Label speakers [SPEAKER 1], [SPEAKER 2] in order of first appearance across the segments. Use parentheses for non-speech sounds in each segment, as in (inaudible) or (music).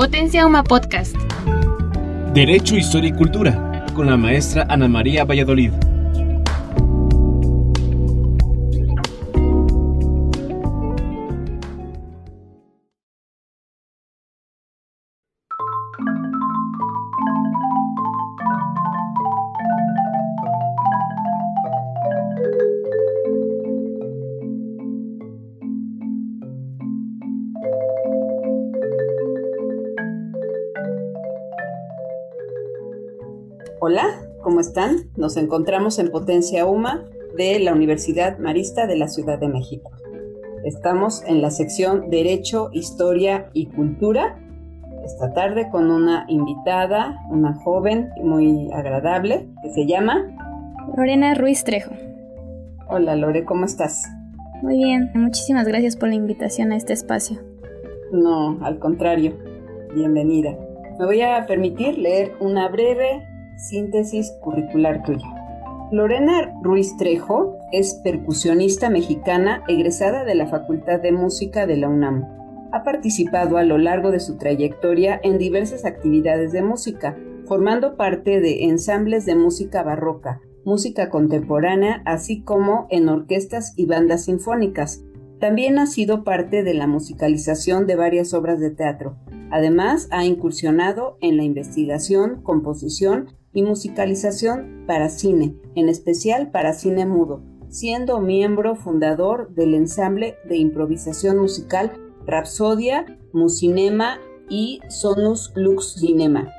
[SPEAKER 1] Potencia Uma Podcast.
[SPEAKER 2] Derecho, Historia y Cultura, con la maestra Ana María Valladolid.
[SPEAKER 3] Nos encontramos en Potencia UMA de la Universidad Marista de la Ciudad de México. Estamos en la sección Derecho, Historia y Cultura. Esta tarde con una invitada, una joven muy agradable, que se llama
[SPEAKER 4] Lorena Ruiz Trejo.
[SPEAKER 3] Hola Lore, ¿cómo estás?
[SPEAKER 4] Muy bien, muchísimas gracias por la invitación a este espacio.
[SPEAKER 3] No, al contrario, bienvenida. Me voy a permitir leer una breve Síntesis curricular tuya. Lorena Ruiz Trejo es percusionista mexicana egresada de la Facultad de Música de la UNAM. Ha participado a lo largo de su trayectoria en diversas actividades de música, formando parte de ensambles de música barroca, música contemporánea, así como en orquestas y bandas sinfónicas. También ha sido parte de la musicalización de varias obras de teatro. Además, ha incursionado en la investigación, composición y musicalización para cine, en especial para cine mudo, siendo miembro fundador del ensamble de improvisación musical Rapsodia, Mucinema y Sonus Lux Cinema.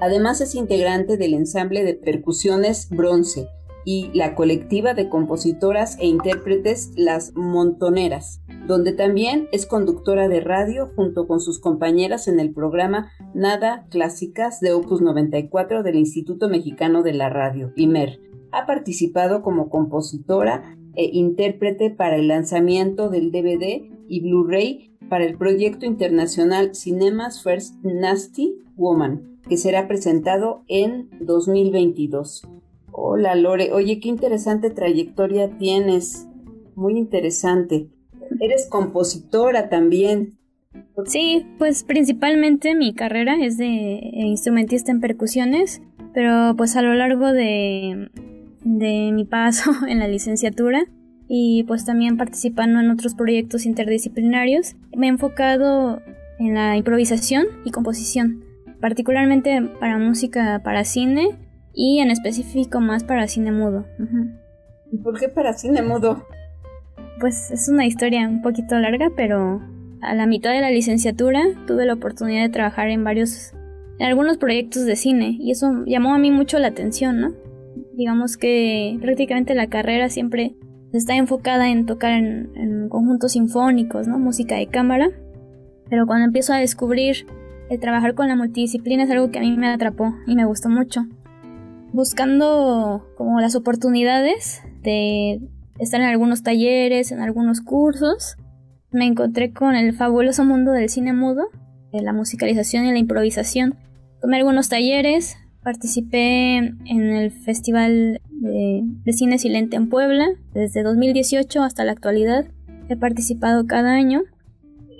[SPEAKER 3] Además es integrante del ensamble de percusiones Bronce y la colectiva de compositoras e intérpretes Las Montoneras donde también es conductora de radio junto con sus compañeras en el programa Nada Clásicas de Opus 94 del Instituto Mexicano de la Radio, IMER. Ha participado como compositora e intérprete para el lanzamiento del DVD y Blu-ray para el proyecto internacional Cinemas First Nasty Woman, que será presentado en 2022. Hola Lore, oye, qué interesante trayectoria tienes, muy interesante. Eres compositora también.
[SPEAKER 4] Sí, pues principalmente mi carrera es de instrumentista en percusiones, pero pues a lo largo de, de mi paso (laughs) en la licenciatura y pues también participando en otros proyectos interdisciplinarios, me he enfocado en la improvisación y composición, particularmente para música para cine y en específico más para cine mudo.
[SPEAKER 3] ¿Y por qué para cine mudo?
[SPEAKER 4] Pues es una historia un poquito larga, pero a la mitad de la licenciatura tuve la oportunidad de trabajar en varios, en algunos proyectos de cine y eso llamó a mí mucho la atención, ¿no? Digamos que prácticamente la carrera siempre está enfocada en tocar en, en conjuntos sinfónicos, ¿no? Música de cámara, pero cuando empiezo a descubrir el trabajar con la multidisciplina es algo que a mí me atrapó y me gustó mucho. Buscando como las oportunidades de estar en algunos talleres, en algunos cursos. Me encontré con el fabuloso mundo del cine mudo, de la musicalización y la improvisación. Tomé algunos talleres, participé en el Festival de, de, Cine Silente en Puebla desde 2018 hasta la actualidad. He participado cada año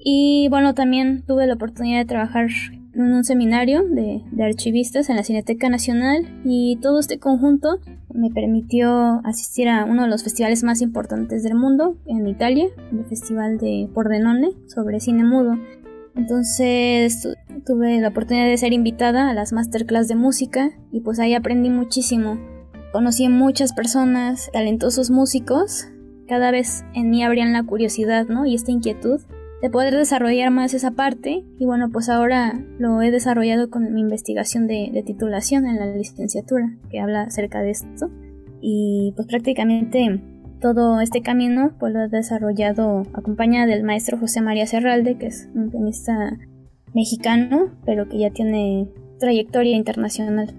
[SPEAKER 4] y bueno, también tuve la oportunidad de trabajar en un seminario de, archivistas en la Cineteca Nacional y todo este conjunto me permitió asistir a uno de los festivales más importantes del mundo en Italia, el Festival de Pordenone sobre cine mudo. Entonces tuve la oportunidad de ser invitada a las masterclass de música y pues ahí aprendí muchísimo. Conocí a muchas personas, talentosos músicos, cada vez en mí abrían la curiosidad, ¿no? Y esta inquietud de poder desarrollar más esa parte y bueno pues ahora lo he desarrollado con mi investigación de, titulación en la licenciatura que habla acerca de esto y pues prácticamente todo este camino pues lo he desarrollado acompañada del maestro José María Serralde que es un pianista mexicano pero que ya tiene trayectoria internacional.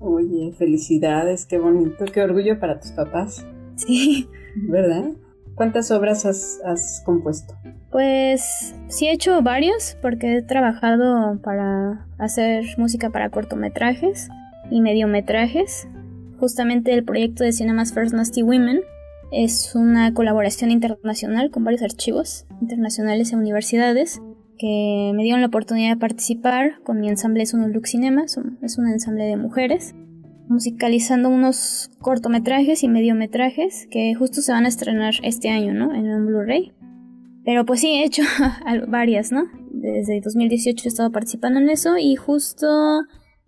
[SPEAKER 3] Oye, felicidades, qué bonito, qué orgullo para tus papás.
[SPEAKER 4] Sí.
[SPEAKER 3] ¿Verdad? ¿Cuántas obras has, has compuesto?
[SPEAKER 4] Pues sí he hecho varios porque he trabajado para hacer música para cortometrajes y mediometrajes. Justamente el proyecto de Cinemas First Nasty Women es una colaboración internacional con varios archivos internacionales e universidades que me dieron la oportunidad de participar con mi ensamble Sonolux Cinema, es un ensamble de mujeres, musicalizando unos cortometrajes y mediometrajes que justo se van a estrenar este año, ¿no? En un Blu-ray. Pero pues sí, he hecho (laughs) varias, ¿no? Desde 2018 he estado participando en eso y justo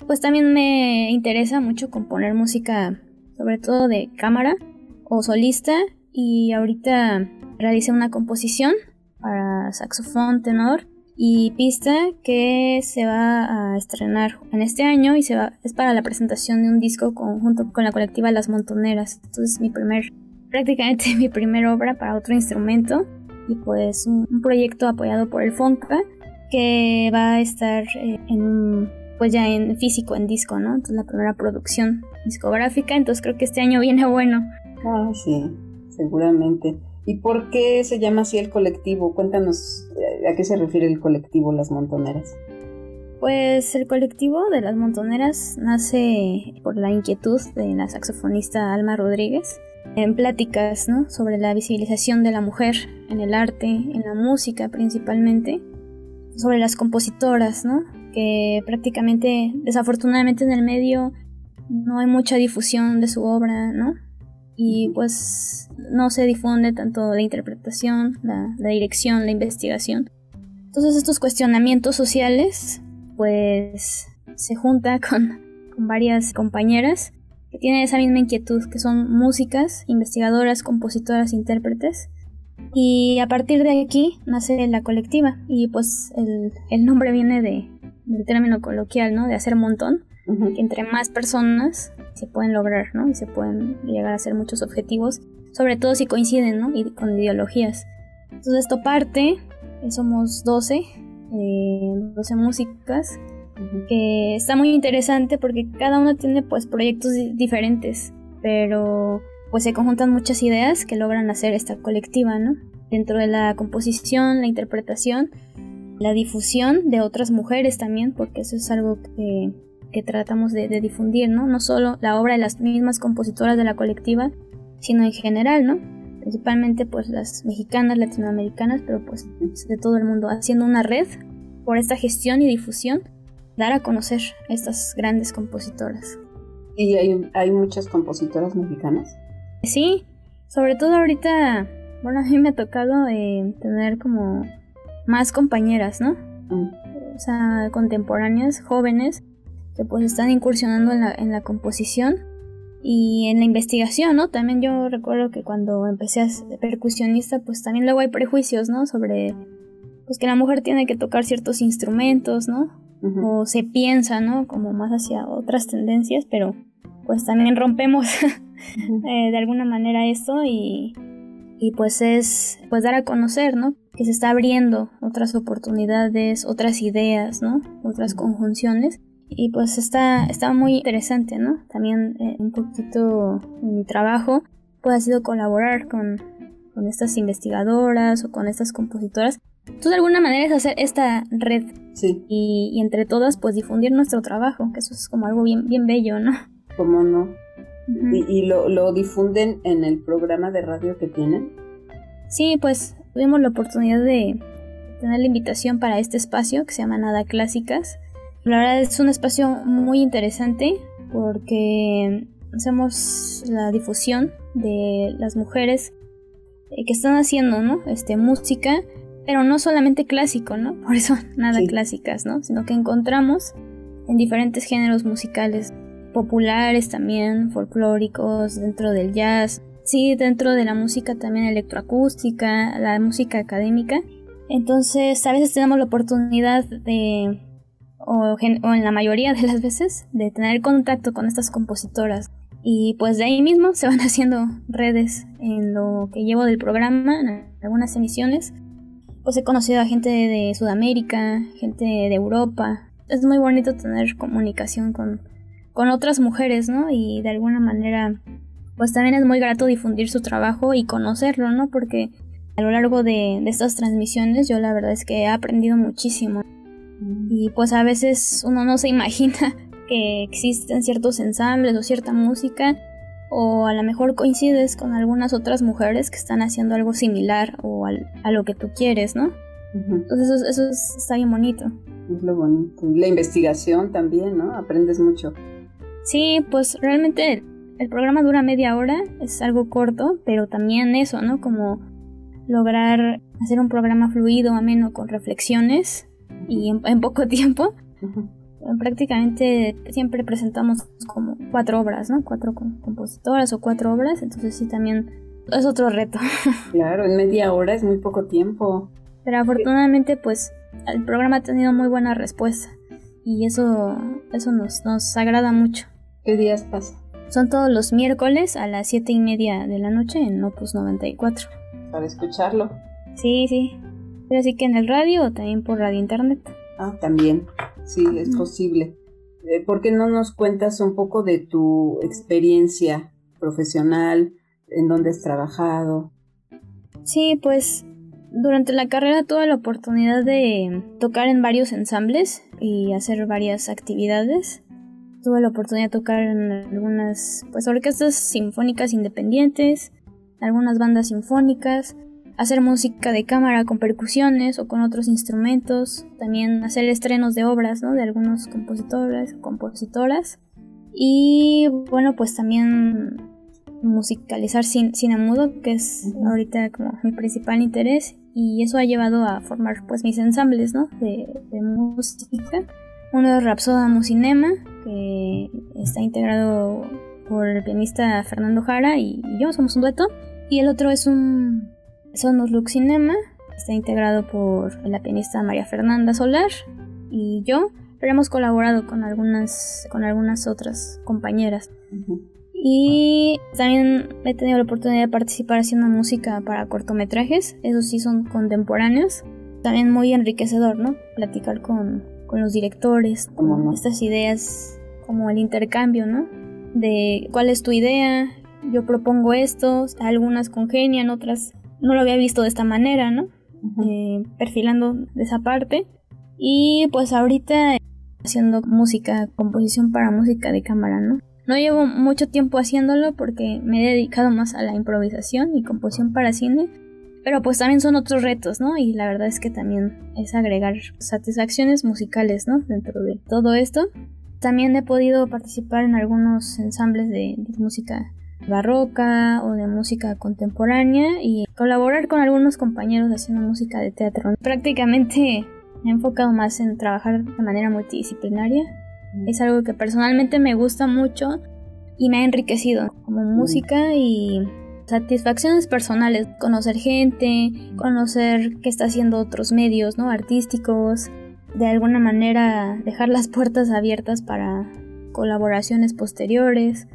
[SPEAKER 4] pues también me interesa mucho componer música, sobre todo de cámara o solista y ahorita realicé una composición para saxofón, tenor y pista que se va a estrenar en este año y se va es para la presentación de un disco conjunto con la colectiva Las Montoneras. Entonces mi primer prácticamente (laughs) mi primera obra para otro instrumento y pues un, proyecto apoyado por el Fonca que va a estar eh, en pues ya en físico, en disco, ¿no? Entonces la primera producción discográfica, entonces creo que este año viene bueno.
[SPEAKER 3] Ah, sí, seguramente. ¿Y por qué se llama así el colectivo? Cuéntanos eh, a qué se refiere el colectivo Las Montoneras.
[SPEAKER 4] Pues el colectivo de las montoneras nace por la inquietud de la saxofonista Alma Rodríguez en pláticas ¿no? sobre la visibilización de la mujer en el arte, en la música principalmente, sobre las compositoras, ¿no? que prácticamente desafortunadamente en el medio no hay mucha difusión de su obra, ¿no? y pues no se difunde tanto la interpretación, la, dirección, la investigación. Entonces estos cuestionamientos sociales pues se junta con, con varias compañeras que tienen esa misma inquietud, que son músicas, investigadoras, compositoras, intérpretes. Y a partir de aquí nace la colectiva y pues el, el nombre viene de, del término coloquial, ¿no? De hacer montón, que entre más personas se pueden lograr, ¿no? Y se pueden llegar a hacer muchos objetivos, sobre todo si coinciden, ¿no? Y con ideologías. Entonces esto parte, eh, somos 12, 12 eh, músicas, que está muy interesante porque cada uno tiene pues proyectos diferentes, pero pues se conjuntan muchas ideas que logran hacer esta colectiva, ¿no? Dentro de la composición, la interpretación, la difusión de otras mujeres también, porque eso es algo que tratamos de, difundir, ¿no? No solo la obra de las mismas compositoras de la colectiva, sino en general, ¿no? Principalmente pues las mexicanas, latinoamericanas, pero pues de todo el mundo, haciendo una red por esta gestión y difusión, dar a conocer estas grandes compositoras.
[SPEAKER 3] ¿Y hay, hay muchas compositoras mexicanas?
[SPEAKER 4] Sí, sobre todo ahorita, bueno, (laughs) a mí me ha tocado eh, tener como más compañeras, ¿no? Mm. O sea, contemporáneas, jóvenes, que pues están incursionando en la, en la composición y en la investigación, ¿no? También yo recuerdo que cuando empecé a ser percusionista, pues también luego hay prejuicios, ¿no? Sobre pues que la mujer tiene que tocar ciertos instrumentos, ¿no? O se piensa, ¿no? Como más hacia otras tendencias, pero pues también rompemos (laughs) eh, de alguna manera esto y, y pues es pues dar a conocer, ¿no? Que se está abriendo otras oportunidades, otras ideas, ¿no? Otras conjunciones y pues está, está muy interesante, ¿no? También eh, un poquito mi trabajo pues ha sido colaborar con, con estas investigadoras o con estas compositoras. Entonces de alguna manera es hacer esta red
[SPEAKER 3] sí.
[SPEAKER 4] y, y, entre todas pues difundir nuestro trabajo, que eso es como algo bien, bien bello, ¿no?
[SPEAKER 3] ¿Cómo no? ¿Y, y lo, lo difunden en el programa de radio que tienen?
[SPEAKER 4] Sí, pues tuvimos la oportunidad de tener la invitación para este espacio que se llama Nada Clásicas la verdad es un espacio muy interesante porque hacemos la difusión de las mujeres eh, que están haciendo, ¿no? Este, música, pero no solamente clásico, ¿no? (laughs) Por eso nada clásicas, ¿no? Sino que encontramos en diferentes géneros musicales, populares también, folclóricos, dentro del jazz, sí, dentro de la música también electroacústica, la música académica. Entonces, a veces tenemos la oportunidad de o, en la mayoría de las veces de tener contacto con estas compositoras y pues de ahí mismo se van (laughs) haciendo redes en lo que llevo del programa, en algunas emisiones. Pues he conocido a gente de Sudamérica, gente de Europa. Es muy bonito tener comunicación con, con otras mujeres, ¿no? Y de alguna manera, pues también es muy grato difundir su trabajo y conocerlo, ¿no? Porque a lo largo de, de estas transmisiones yo la verdad es que he aprendido muchísimo. Y pues a veces uno no se imagina que existen ciertos ensambles o cierta música o a lo mejor coincides con algunas otras mujeres que están haciendo algo similar o a lo que tú quieres, ¿no? Entonces eso, eso está bien bonito.
[SPEAKER 3] Es lo bonito. La investigación también, ¿no? Aprendes mucho.
[SPEAKER 4] Sí, pues realmente el programa dura media hora, es algo corto, pero también eso, ¿no? Como lograr hacer un programa fluido, ameno, con reflexiones y en, poco (laughs) tiempo. Prácticamente siempre presentamos como cuatro obras, ¿no? Cuatro compositoras o cuatro obras, entonces sí también es otro reto. (laughs)
[SPEAKER 3] Claro, en media hora es muy poco tiempo.
[SPEAKER 4] Pero afortunadamente pues el programa ha tenido muy buena respuesta y eso, eso nos, nos agrada mucho.
[SPEAKER 3] ¿Qué días pasa?
[SPEAKER 4] Son todos los miércoles a las siete y media de la noche en Opus 94.
[SPEAKER 3] Para escucharlo.
[SPEAKER 4] Sí, sí. Pero así que en el radio o también por radio internet.
[SPEAKER 3] Ah, también. Sí, es posible. Eh, ¿Por qué no nos cuentas un poco de tu experiencia profesional? ¿En dónde has trabajado?
[SPEAKER 4] Sí, pues durante la carrera tuve la oportunidad de tocar en varios ensambles y hacer varias actividades. Tuve la oportunidad de tocar en algunas pues, orquestas sinfónicas independientes, algunas bandas sinfónicas, hacer música de cámara con percusiones o con otros instrumentos, también hacer estrenos de obras ¿no? de algunos compositores o compositoras. Y bueno, pues también musicalizar cine mudo, que es ahorita como mi principal interés, y eso ha llevado a formar pues mis ensambles ¿no? de, de música uno es Rapsoda Mucinema, que está integrado por el pianista Fernando Jara y, yo, somos un dueto. Y el otro es un Sonos Lux Cinema, está integrado por la pianista María Fernanda Solar y yo, pero hemos colaborado con algunas, con algunas otras compañeras. Y también he tenido la oportunidad de participar haciendo música para cortometrajes, esos sí son contemporáneos. También muy enriquecedor, ¿no? Platicar con, con los directores, estas ideas como el intercambio, ¿no? De cuál es tu idea, yo propongo esto, algunas congenian, otras no lo había visto de esta manera, ¿no? Eh, perfilando de esa parte. Y pues ahorita haciendo música, composición para música de cámara, ¿no? No llevo mucho tiempo haciéndolo porque me he dedicado más a la improvisación y composición para cine, pero pues también son otros retos, ¿no? Y la verdad es que también es agregar satisfacciones musicales, ¿no? Dentro de todo esto. También he podido participar en algunos ensambles de, música barroca o de música contemporánea y colaborar con algunos compañeros haciendo música de teatro. Prácticamente me he enfocado más en trabajar de manera multidisciplinaria. Mm. Es algo que personalmente me gusta mucho y me ha enriquecido como música y satisfacciones personales, conocer gente, conocer qué está haciendo otros medios, ¿no? Artísticos, de alguna manera dejar las puertas abiertas para colaboraciones posteriores.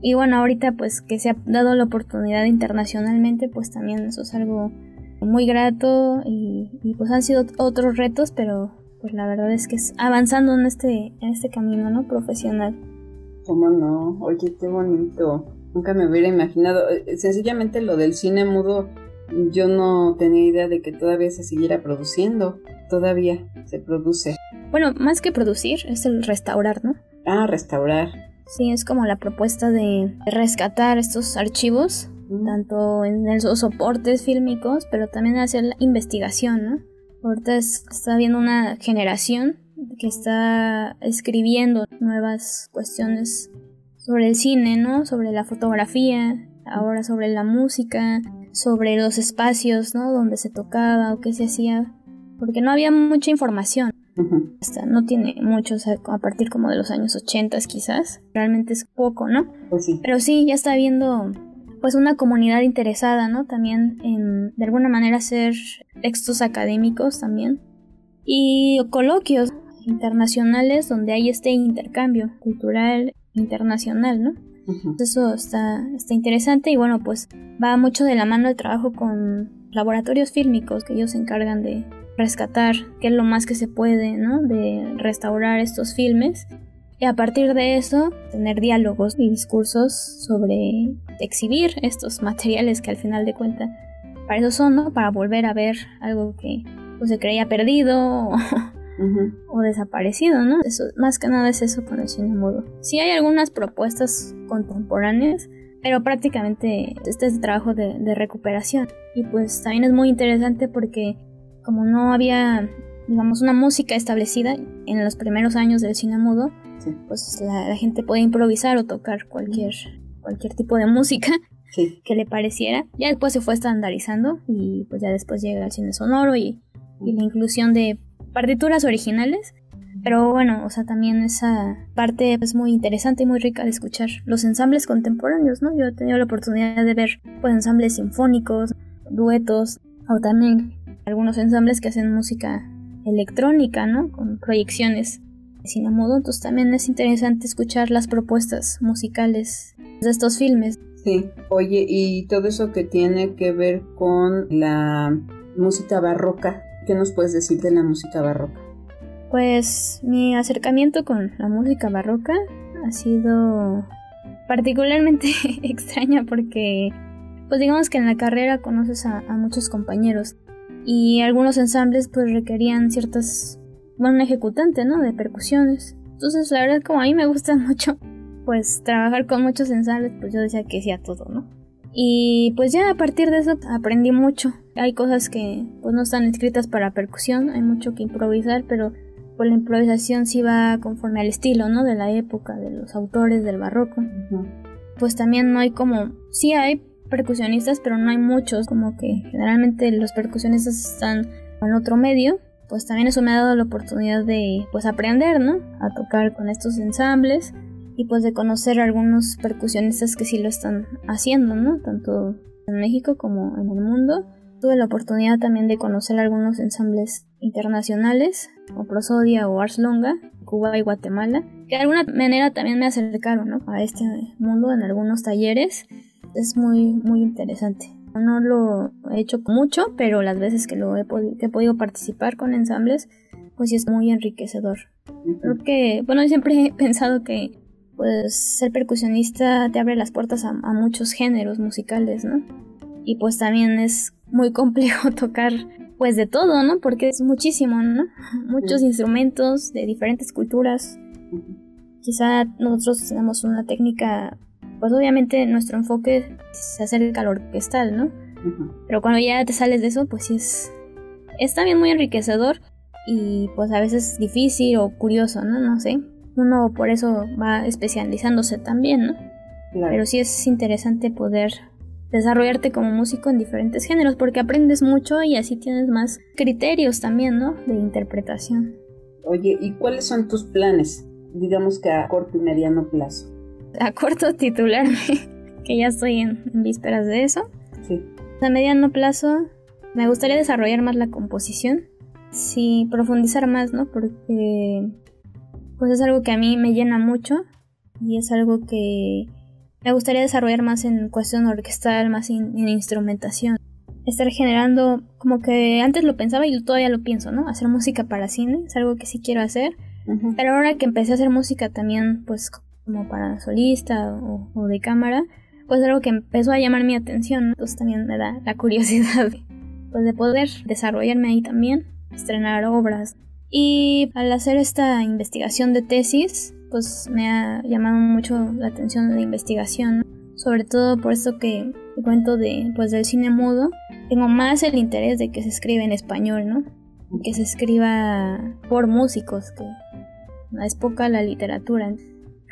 [SPEAKER 4] Y bueno, ahorita pues que se ha dado la oportunidad internacionalmente, pues también eso es algo muy grato y, pues han sido otros retos, pero pues la verdad es que es avanzando en este, en este camino, ¿no? Profesional.
[SPEAKER 3] ¿Cómo no? Oye, qué bonito. Nunca me hubiera imaginado. Eh, sencillamente lo del cine mudo, yo no tenía idea de que todavía se siguiera produciendo. Todavía se produce.
[SPEAKER 4] Bueno, más que producir, es el restaurar, ¿no?
[SPEAKER 3] Ah, restaurar.
[SPEAKER 4] Sí, es como la propuesta de rescatar estos archivos, tanto en los soportes fílmicos, pero también hacer la investigación, ¿no? Ahorita está habiendo una generación que está escribiendo nuevas cuestiones sobre el cine, ¿no? Sobre la fotografía, ahora sobre la música, sobre los espacios, ¿no? Donde se tocaba o qué se hacía, porque no había mucha información. No tiene mucho, o sea, a partir como de los años 80 quizás, realmente es poco, ¿no?
[SPEAKER 3] Pues sí.
[SPEAKER 4] Pero sí, ya está habiendo pues una comunidad interesada, ¿no? También en de alguna manera hacer textos académicos también y coloquios internacionales donde hay este intercambio cultural internacional, ¿no? Eso está, está interesante y bueno, pues va mucho de la mano el trabajo con laboratorios fílmicos que ellos se encargan de rescatar qué es lo más que se puede, ¿no? De restaurar estos filmes y a partir de eso tener diálogos y discursos sobre exhibir estos materiales que al final de cuentas para eso son, ¿no? Para volver a ver algo que pues, se creía perdido (laughs) o desaparecido, ¿no? Eso, más que nada es eso con el cine mudo. Sí hay algunas propuestas contemporáneas, pero prácticamente este es el trabajo de, recuperación. Y pues también es muy interesante porque como no había, digamos, una música establecida en los primeros años del cine mudo, pues la, gente puede improvisar o tocar cualquier, cualquier tipo de música (laughs) que le pareciera. Ya después se fue estandarizando y pues ya después llega el cine sonoro y, y la inclusión de partituras originales. Pero bueno, o sea, también esa parte es muy interesante y muy rica de escuchar los ensambles contemporáneos, ¿no? Yo he tenido la oportunidad de ver pues ensambles sinfónicos, duetos, o también algunos ensambles que hacen música electrónica, ¿no? Con proyecciones de cine mudo. Entonces también es interesante escuchar las propuestas musicales de estos filmes.
[SPEAKER 3] Sí, oye, y todo eso que tiene que ver con la música barroca, ¿qué nos puedes decir de la música barroca?
[SPEAKER 4] Pues mi acercamiento con la música barroca ha sido particularmente (laughs) extraña porque pues digamos que en la carrera conoces a, muchos compañeros y algunos ensambles pues requerían ciertas, bueno, un ejecutante, ¿no? De percusiones. Entonces la verdad como a mí me gusta (laughs) mucho pues trabajar con muchos ensambles, pues yo decía que sí a todo, ¿no? Y pues ya a partir de eso aprendí mucho. Hay cosas que pues no están escritas para percusión, hay mucho que improvisar, pero pues la improvisación sí va conforme al estilo, ¿no? De la época, de los autores del barroco. Pues también no hay como, sí hay percusionistas, pero no hay muchos, como que generalmente los percusionistas están en otro medio, pues también eso me ha dado la oportunidad de pues aprender, ¿no? A tocar con estos ensambles y pues de conocer a algunos percusionistas que sí lo están haciendo, ¿no? Tanto en México como en el mundo. Tuve la oportunidad también de conocer algunos ensambles internacionales, como Prosodia o Ars Longa, Cuba y Guatemala, que de alguna manera también me acercaron ¿no? a este mundo en algunos talleres es muy, muy interesante. No lo he hecho mucho, pero las veces que lo he, he podido participar con ensambles, pues sí es muy enriquecedor. Creo que, bueno, (laughs) siempre he pensado que pues ser percusionista te abre las puertas a, muchos géneros musicales, ¿no? Y pues también es muy complejo (laughs) tocar pues de todo, ¿no? Porque es muchísimo, ¿no? (laughs) Muchos instrumentos de diferentes culturas. Quizá nosotros tenemos una técnica pues obviamente nuestro enfoque se acerca al orquestal, ¿no? Pero cuando ya te sales de eso, pues sí es, es también muy enriquecedor y pues a veces difícil o curioso, ¿no? No sé. Uno por eso va especializándose también, ¿no? Pero sí es interesante poder desarrollarte como músico en diferentes géneros porque aprendes mucho y así tienes más criterios también, ¿no? De interpretación.
[SPEAKER 3] Oye, ¿y cuáles son tus planes? Digamos que a corto y mediano plazo
[SPEAKER 4] a corto titularme, (laughs) que ya estoy en, vísperas de eso. Sí. A mediano plazo me gustaría desarrollar más la composición, sí, profundizar más, ¿no? Porque pues es algo que a mí me llena mucho y es algo que me gustaría desarrollar más en cuestión orquestal, más en, instrumentación. Estar generando, como que antes lo pensaba y todavía lo pienso, ¿no? Hacer música para cine, es algo que sí quiero hacer. Pero ahora que empecé a hacer música también, pues como para solista o, de cámara, pues algo que empezó a llamar mi atención, entonces también me da la (laughs) curiosidad pues de poder desarrollarme ahí también, estrenar obras. Y al hacer esta investigación de tesis, pues me ha llamado mucho la atención la investigación, sobre todo por esto que cuento de pues del cine mudo, tengo más el interés de que se escriba en español, ¿no? Que se escriba por músicos, que es poca la literatura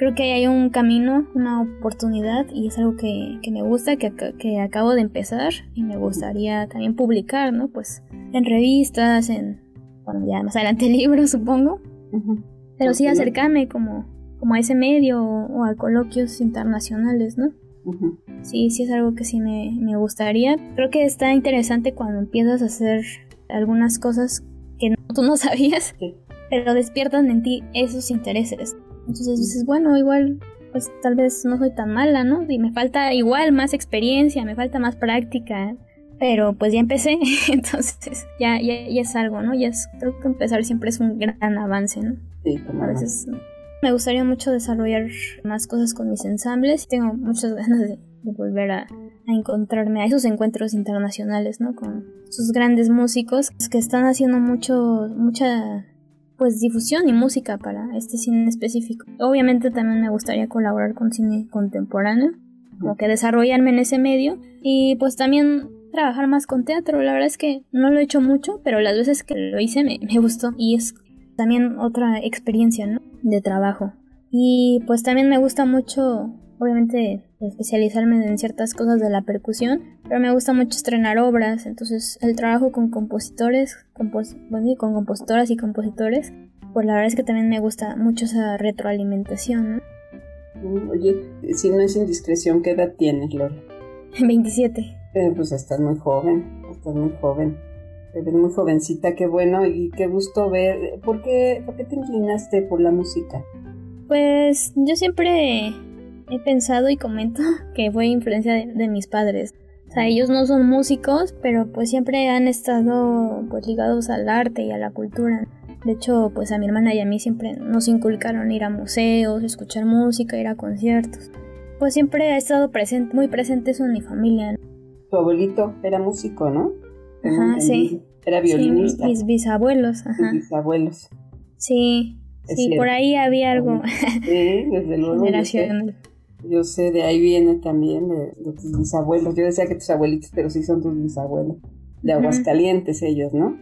[SPEAKER 4] creo que hay un camino, una oportunidad y es algo que, me gusta, que, que, acabo de empezar y me gustaría también publicar, ¿no? Pues en revistas, en, bueno, ya más adelante libros, (laughs) supongo. Pero sí acercarme como, como a ese medio o, a coloquios internacionales, ¿no? Sí, sí es algo que sí me, me gustaría. Creo que está interesante cuando empiezas a hacer algunas cosas que tú no (laughs) sabías, pero despiertan en ti esos intereses. Entonces dices, bueno, igual, pues tal vez no soy tan mala, ¿no? Y me falta igual más experiencia, me falta más práctica. Pero pues ya empecé, (laughs) entonces ya, ya, es algo, ¿no? Ya es, creo que empezar siempre es un gran avance, ¿no?
[SPEAKER 3] Sí, como
[SPEAKER 4] a veces me gustaría mucho desarrollar más cosas con mis ensambles. Tengo muchas (laughs) ganas de, volver a, a, encontrarme a esos encuentros internacionales, ¿no? Con sus grandes músicos que están haciendo mucho, mucha pues difusión y música para este cine específico. Obviamente también me gustaría colaborar con cine contemporáneo, como que desarrollarme en ese medio y pues también trabajar más con teatro. La verdad es que no lo he hecho mucho, pero las veces que lo hice me, me gustó y es también otra experiencia. De trabajo. Y pues también me gusta mucho, obviamente, especializarme en ciertas cosas de la percusión, pero me gusta mucho estrenar obras, entonces el trabajo con compositores, bueno, con compositoras y compositores, pues la verdad es que también me gusta mucho esa retroalimentación, ¿no?
[SPEAKER 3] Mm, oye, si no es indiscreción, ¿qué edad tienes, Lola? (laughs)
[SPEAKER 4] 27.
[SPEAKER 3] Eh, pues estás muy joven, estás muy joven. Te ves muy jovencita, qué bueno y qué gusto ver. ¿Por qué, ¿Por qué te inclinaste por la música?
[SPEAKER 4] Pues yo siempre he pensado y comento (laughs) que fue influencia de, mis padres. O sea, ellos no son músicos, pero pues siempre han estado pues ligados al arte y a la cultura. De hecho, pues a mi hermana y a mí siempre nos inculcaron ir a museos, escuchar música, ir a conciertos. Pues siempre ha estado presente, muy presente eso en mi familia.
[SPEAKER 3] Tu abuelito era músico, ¿no?
[SPEAKER 4] Ajá, sí.
[SPEAKER 3] Era violinista.
[SPEAKER 4] mis bisabuelos, ajá.
[SPEAKER 3] Mis bisabuelos.
[SPEAKER 4] Sí, Sí, por ahí había algo.
[SPEAKER 3] Sí, desde (laughs) luego. Yo sé, de ahí viene también de, tus bisabuelos. Yo decía que tus abuelitos, pero sí son tus bisabuelos. De Aguascalientes ellos, ¿no?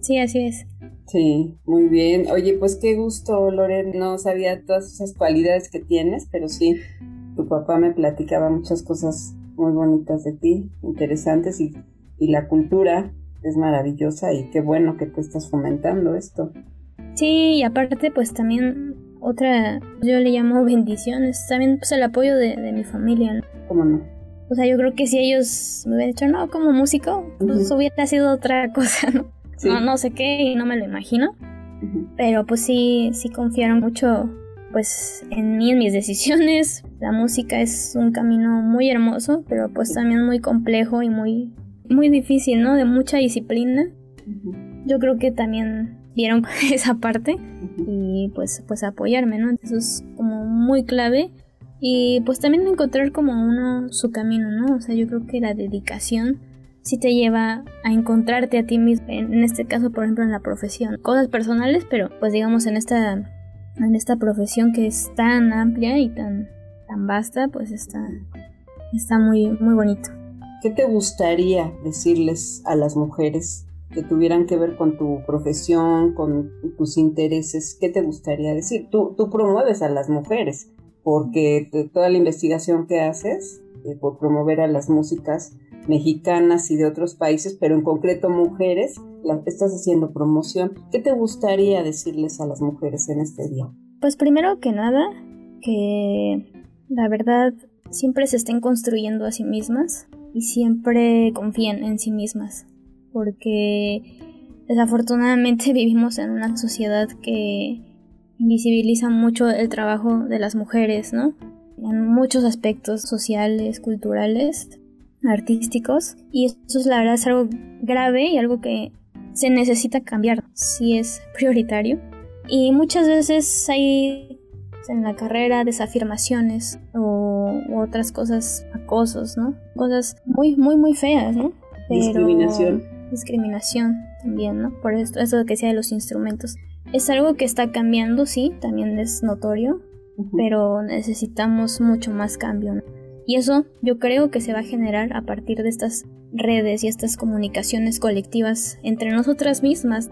[SPEAKER 4] Sí, así es.
[SPEAKER 3] Sí, muy bien. Oye, pues qué gusto, Loren. No sabía todas esas cualidades que tienes, pero sí, tu papá me platicaba muchas cosas muy bonitas de ti, interesantes, y, y la cultura es maravillosa y qué bueno que tú estás fomentando esto.
[SPEAKER 4] Sí, y aparte pues también otra, yo le llamo (laughs) bendiciones, también pues el apoyo de, mi familia, ¿no?
[SPEAKER 3] ¿Cómo no?
[SPEAKER 4] O sea, yo creo que si ellos me hubieran dicho, no, como músico, pues hubiera sido otra (laughs) cosa, ¿no? No, no sé qué y no me lo imagino. Pero pues sí, sí confiaron mucho pues en mí, en mis decisiones. La música es un camino muy hermoso, pero pues también muy complejo y muy, muy difícil, ¿no? De mucha disciplina. Yo creo que también vieron (laughs) esa parte y pues, pues apoyarme, ¿no? Eso es como muy clave y pues también encontrar como uno su camino, ¿no? O sea, yo creo que la dedicación sí te lleva a encontrarte a ti mismo, en, este caso, por ejemplo, en la profesión. Cosas personales, pero pues digamos en esta, en esta profesión que es tan amplia y tan, tan vasta, pues está, está muy, muy bonito.
[SPEAKER 3] ¿Qué te gustaría decirles a las mujeres que tuvieran que ver con tu profesión, con tus intereses, ¿qué te gustaría decir? Tú, tú promueves a las mujeres, porque toda la investigación que haces eh, por promover a las músicas mexicanas y de otros países, pero en concreto mujeres, estás haciendo promoción. ¿Qué te gustaría decirles a las mujeres en este día?
[SPEAKER 4] Pues primero que nada, que la verdad siempre se estén construyendo a sí mismas y siempre confíen en sí mismas porque desafortunadamente (laughs) vivimos en una sociedad que invisibiliza mucho el trabajo de las mujeres, ¿no? En muchos aspectos sociales, culturales, artísticos, y eso es la verdad es algo grave y algo que se necesita cambiar, si es prioritario. Y muchas veces hay en la carrera desafirmaciones o otras cosas, acosos, ¿no? Cosas muy, muy, muy feas, ¿no?
[SPEAKER 3] Discriminación
[SPEAKER 4] discriminación también, ¿no? Por esto, eso que sea de los instrumentos. Es algo que está cambiando, sí, también es notorio, pero necesitamos mucho más cambio. Y eso yo creo que se va a generar a partir de estas redes y estas comunicaciones colectivas entre nosotras mismas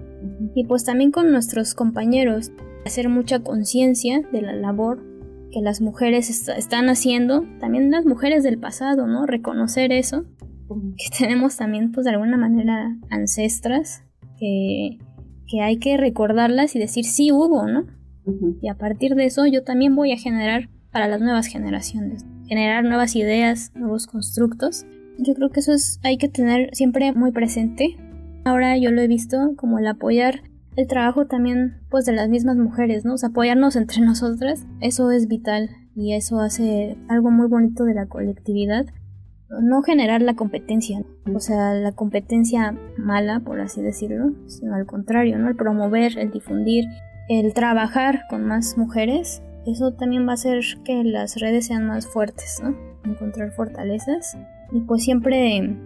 [SPEAKER 4] y pues también con nuestros compañeros. Hacer mucha conciencia de la labor que las mujeres están haciendo, también las mujeres del pasado, ¿no? Reconocer eso que (laughs) tenemos también pues de alguna manera ancestras que, que hay que recordarlas y decir sí hubo, ¿no? Y a partir de eso yo también voy a generar para las nuevas generaciones, generar nuevas ideas, nuevos constructos. Yo creo que eso es, hay que tener siempre muy presente. Ahora yo lo he visto como el apoyar el trabajo también pues de las mismas mujeres, ¿no? O sea, apoyarnos (laughs) entre nosotras, eso es vital y eso hace algo muy bonito de la colectividad no generar la competencia, o sea, la competencia mala, por así decirlo, sino al contrario, ¿no? El promover, el difundir, el trabajar con más mujeres, eso también va a hacer que las redes sean más fuertes, ¿no? Encontrar fortalezas y pues siempre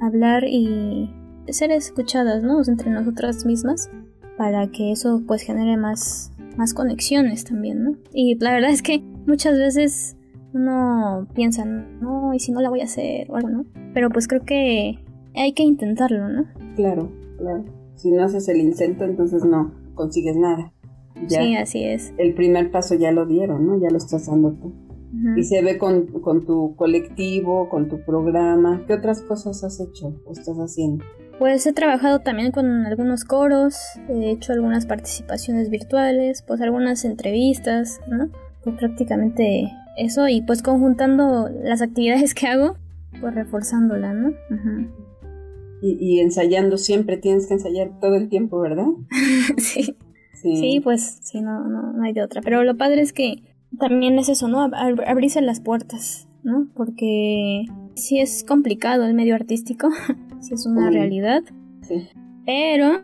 [SPEAKER 4] hablar y ser escuchadas, ¿no? entre nosotras mismas para que eso pues genere más, más conexiones también, ¿no? Y la verdad es que muchas veces uno piensa, no, y si no la voy a hacer o algo, ¿no? Pero pues creo que hay que intentarlo, ¿no?
[SPEAKER 3] Claro, claro. Si no haces el intento, entonces no consigues nada.
[SPEAKER 4] sí, así es.
[SPEAKER 3] El primer paso ya lo dieron, ¿no? Ya lo estás dando tú. Y se ve con, con, tu colectivo, con tu programa. ¿Qué otras cosas has hecho o estás haciendo?
[SPEAKER 4] Pues he trabajado también con algunos coros, he hecho algunas participaciones virtuales, pues algunas entrevistas, ¿no? Pues prácticamente eso y pues conjuntando las actividades que hago, pues reforzándola, ¿no?
[SPEAKER 3] Y, ensayando siempre, tienes que ensayar todo el tiempo, ¿verdad? (laughs)
[SPEAKER 4] sí. sí. pues sí, no, no, no hay de otra. Pero lo padre es que también es eso, ¿no? abrirse las puertas, ¿no? Porque sí es complicado el medio artístico, (laughs) sí es una realidad. Sí. Pero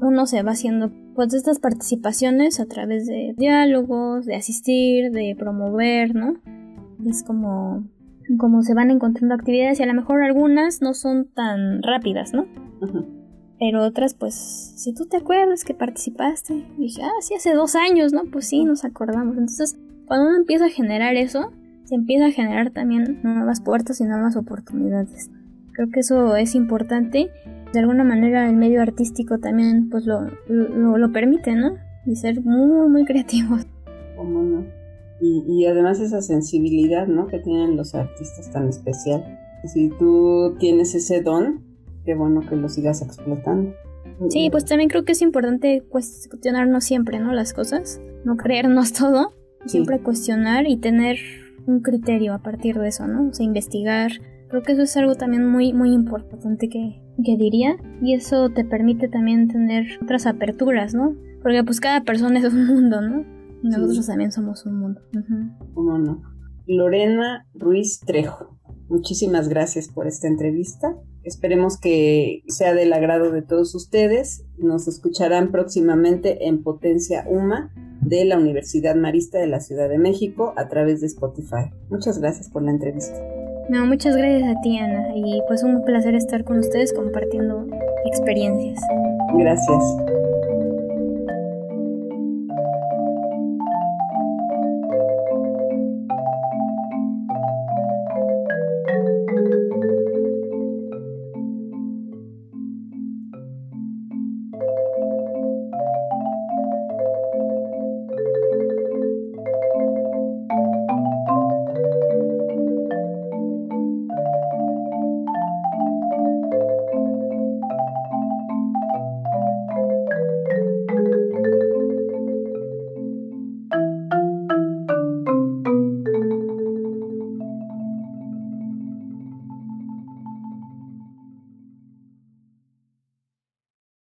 [SPEAKER 4] uno se va haciendo pues estas participaciones a través de diálogos, de asistir, de promover, ¿no? Es como como se van encontrando actividades y a lo mejor algunas no son tan rápidas, ¿no? Pero otras, pues, si tú te acuerdas que participaste, dije, ah, sí, hace dos años, ¿no? Pues sí, nos acordamos. Entonces, cuando uno empieza a generar eso, se empieza a generar también nuevas puertas y nuevas oportunidades. Creo que eso es importante. De alguna manera el medio artístico también pues lo, lo, permite, ¿no? Y ser muy, muy creativos.
[SPEAKER 3] ¿Cómo no? Y, y, además esa sensibilidad, ¿no? Que tienen los artistas tan especial. Si tú tienes ese don, qué bueno que lo sigas explotando.
[SPEAKER 4] Sí, pues también creo que es importante cuestionarnos siempre, ¿no? Las cosas, no creernos (laughs) todo, siempre cuestionar y tener un criterio a partir de eso, ¿no? O sea, investigar. Creo que eso es algo también muy, muy importante que, que diría. Y eso te permite también tener otras aperturas, ¿no? Porque pues cada persona es un mundo, ¿no? Y nosotros también somos un mundo.
[SPEAKER 3] ¿Cómo no? Lorena Ruiz Trejo, muchísimas gracias por esta entrevista. Esperemos que sea del agrado de todos ustedes. Nos escucharán próximamente en Potencia UMA de la Universidad Marista de la Ciudad de México a través de Spotify. Muchas gracias por la entrevista.
[SPEAKER 4] No, muchas gracias a ti, Ana. Y pues un placer estar con ustedes compartiendo experiencias.
[SPEAKER 3] Gracias.